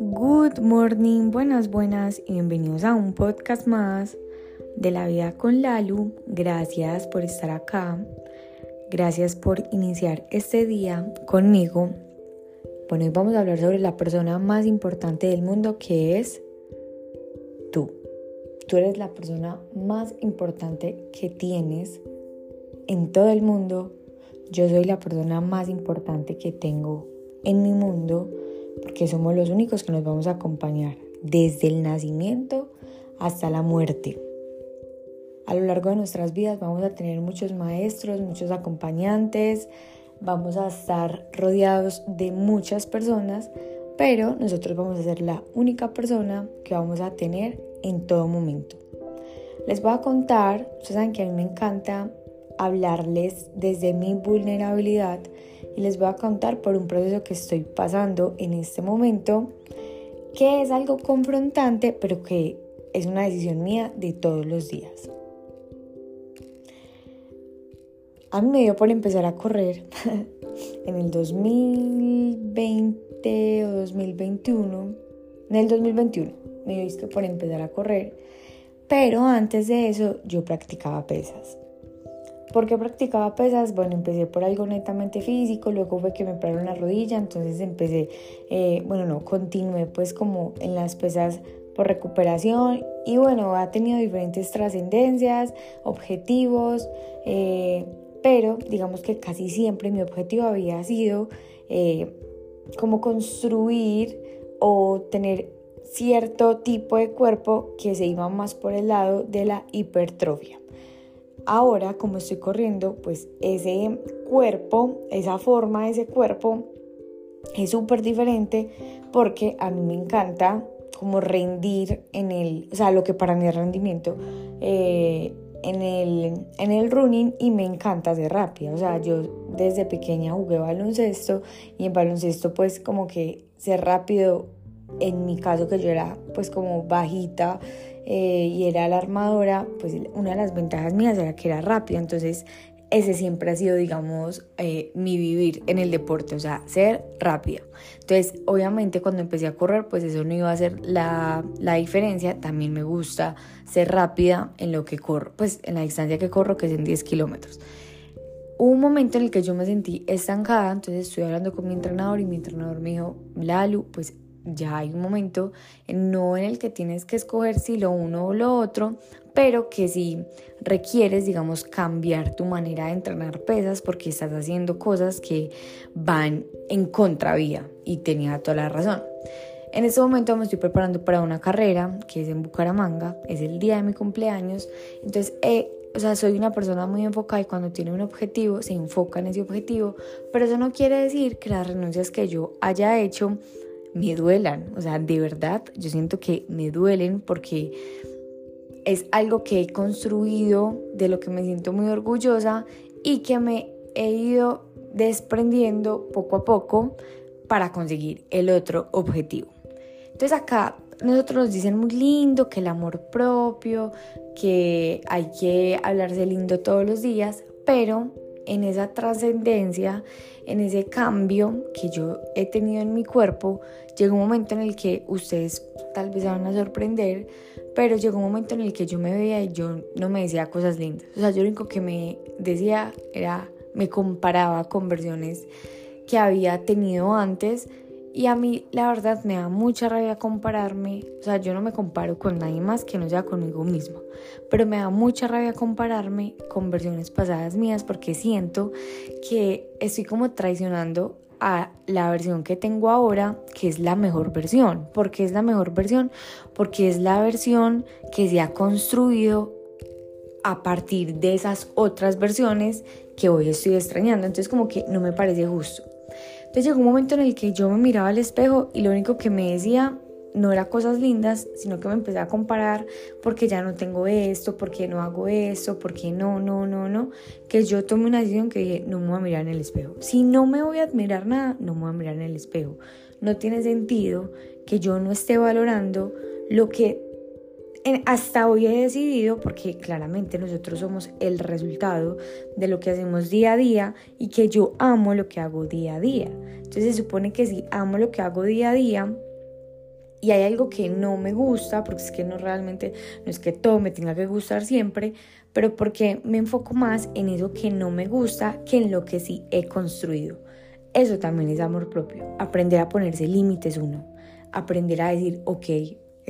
Good morning, buenas, buenas y bienvenidos a un podcast más de la vida con Lalu. Gracias por estar acá. Gracias por iniciar este día conmigo. Bueno, hoy vamos a hablar sobre la persona más importante del mundo que es tú. Tú eres la persona más importante que tienes en todo el mundo. Yo soy la persona más importante que tengo en mi mundo porque somos los únicos que nos vamos a acompañar desde el nacimiento hasta la muerte. A lo largo de nuestras vidas vamos a tener muchos maestros, muchos acompañantes, vamos a estar rodeados de muchas personas, pero nosotros vamos a ser la única persona que vamos a tener en todo momento. Les voy a contar, ustedes saben que a mí me encanta hablarles desde mi vulnerabilidad y les voy a contar por un proceso que estoy pasando en este momento, que es algo confrontante, pero que es una decisión mía de todos los días. A mí me dio por empezar a correr en el 2020 o 2021, en el 2021 me dio por empezar a correr, pero antes de eso yo practicaba pesas. ¿Por qué practicaba pesas? Bueno, empecé por algo netamente físico, luego fue que me operaron la rodilla, entonces empecé, eh, bueno, no, continué pues como en las pesas por recuperación y bueno, ha tenido diferentes trascendencias, objetivos, eh, pero digamos que casi siempre mi objetivo había sido eh, como construir o tener cierto tipo de cuerpo que se iba más por el lado de la hipertrofia. Ahora, como estoy corriendo, pues ese cuerpo, esa forma de ese cuerpo es súper diferente porque a mí me encanta como rendir en el, o sea, lo que para mí es rendimiento eh, en, el, en el running y me encanta ser rápida. O sea, yo desde pequeña jugué baloncesto y en baloncesto pues como que ser rápido, en mi caso que yo era pues como bajita, eh, y era la armadora, pues una de las ventajas mías era que era rápida, entonces ese siempre ha sido, digamos, eh, mi vivir en el deporte, o sea, ser rápida. Entonces, obviamente cuando empecé a correr, pues eso no iba a ser la, la, diferencia. También me gusta ser rápida en lo que corro, pues en la distancia que corro, que es en 10 kilómetros. Un momento en el que yo me sentí estancada, entonces estoy hablando con mi entrenador y mi entrenador me dijo, Lalu, pues ya hay un momento no en el que tienes que escoger si lo uno o lo otro, pero que si requieres, digamos, cambiar tu manera de entrenar pesas porque estás haciendo cosas que van en contravía y tenía toda la razón. En este momento me estoy preparando para una carrera que es en Bucaramanga, es el día de mi cumpleaños, entonces o sea, soy una persona muy enfocada y cuando tiene un objetivo se enfoca en ese objetivo, pero eso no quiere decir que las renuncias que yo haya hecho me duelan. O sea, de verdad, yo siento que me duelen porque es algo que he construido, de lo que me siento muy orgullosa y que me he ido desprendiendo poco a poco para conseguir el otro objetivo. Entonces acá nosotros nos dicen muy lindo que el amor propio, que hay que hablarse lindo todos los días, pero en esa trascendencia, en ese cambio que yo he tenido en mi cuerpo, llegó un momento en el que ustedes tal vez se van a sorprender, pero llegó un momento en el que yo me veía y yo no me decía cosas lindas. O sea, yo lo único que me decía era, me comparaba con versiones que había tenido antes y a mí la verdad me da mucha rabia compararme, o sea, yo no me comparo con nadie más que no sea conmigo misma, pero me da mucha rabia compararme con versiones pasadas mías porque siento que estoy como traicionando a la versión que tengo ahora, que es la mejor versión. ¿Por qué es la mejor versión? Porque es la versión que se ha construido a partir de esas otras versiones que hoy estoy extrañando. Entonces como que no me parece justo. Entonces llegó un momento en el que yo me miraba al espejo y lo único que me decía no era cosas lindas, sino que me empecé a comparar porque ya no tengo esto, porque no hago esto, porque no, no, no, no. Que yo tomé una decisión que dije, no me voy a mirar en el espejo. Si no me voy a admirar nada, no me voy a mirar en el espejo. No tiene sentido que yo no esté valorando lo que hasta hoy he decidido, porque claramente nosotros somos el resultado de lo que hacemos día a día y que yo amo lo que hago día a día. Entonces se supone que si amo lo que hago día a día y hay algo que no me gusta, porque es que no realmente, no es que todo me tenga que gustar siempre, pero porque me enfoco más en eso que no me gusta que en lo que sí he construido. Eso también es amor propio, aprender a ponerse límites uno, aprender a decir, ok,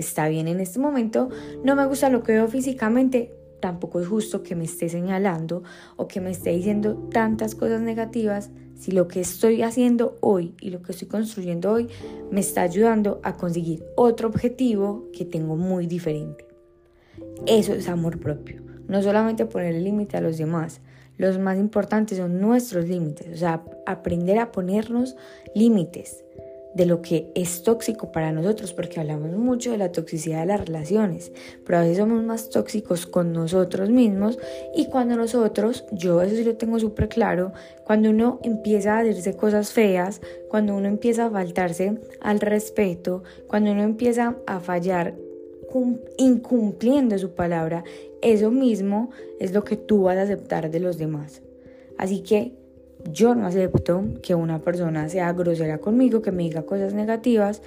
está bien en este momento, no me gusta lo que veo físicamente, tampoco es justo que me esté señalando o que me esté diciendo tantas cosas negativas si lo que estoy haciendo hoy y lo que estoy construyendo hoy me está ayudando a conseguir otro objetivo que tengo muy diferente. Eso es amor propio. No solamente poner límite a los demás, los más importantes son nuestros límites, o sea, aprender a ponernos límites de lo que es tóxico para nosotros, porque hablamos mucho de la toxicidad de las relaciones, pero a veces somos más tóxicos con nosotros mismos y cuando nosotros, yo eso sí lo tengo súper claro, cuando uno empieza a decirse cosas feas, cuando uno empieza a faltarse al respeto, cuando uno empieza a fallar incumpliendo su palabra, eso mismo es lo que tú vas a aceptar de los demás. Así que yo no acepto que una persona sea grosera conmigo, que me diga cosas negativas.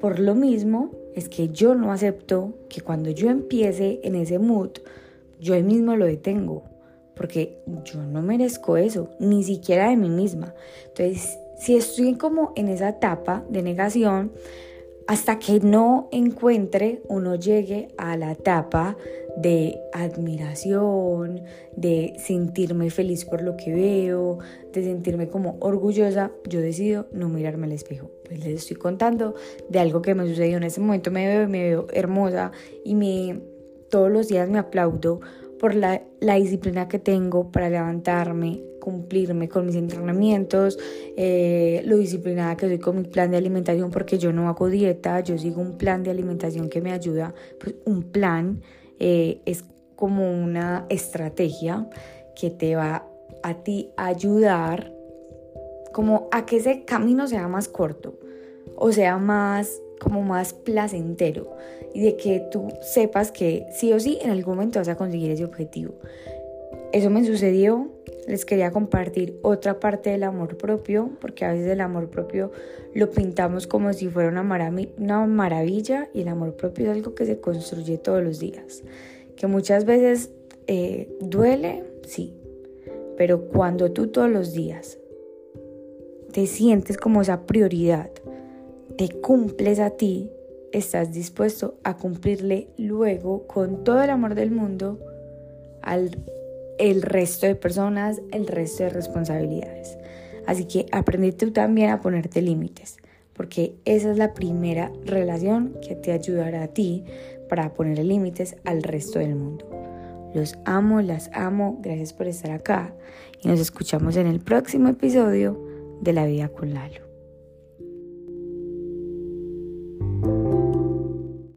Por lo mismo es que yo no acepto que cuando yo empiece en ese mood, yo ahí mismo lo detengo. Porque yo no merezco eso, ni siquiera de mí misma. Entonces, si estoy como en esa etapa de negación, hasta que no encuentre o no llegue a la etapa de admiración, de sentirme feliz por lo que veo, de sentirme como orgullosa, yo decido no mirarme al espejo. Pues les estoy contando de algo que me sucedió en ese momento, me veo, me veo hermosa y me, todos los días me aplaudo por la, disciplina que tengo para levantarme, cumplirme con mis entrenamientos, eh, lo disciplinada que soy con mi plan de alimentación, porque yo no hago dieta, yo sigo un plan de alimentación que me ayuda, pues un plan eh, es como una estrategia que te va a ti ayudar como a que ese camino sea más corto o sea más como más placentero y de que tú sepas que sí o sí en algún momento vas a conseguir ese objetivo. Eso me sucedió, les quería compartir otra parte del amor propio, porque a veces el amor propio lo pintamos como si fuera una, una maravilla y el amor propio es algo que se construye todos los días, que muchas veces eh, duele, sí, pero cuando tú todos los días te sientes como esa prioridad, te cumples a ti, estás dispuesto a cumplirle luego con todo el amor del mundo al el resto de personas, el resto de responsabilidades. Así que aprende tú también a ponerte límites, porque esa es la primera relación que te ayudará a ti para poner límites al resto del mundo. Los amo, las amo, gracias por estar acá y nos escuchamos en el próximo episodio de La Vida con Lalo.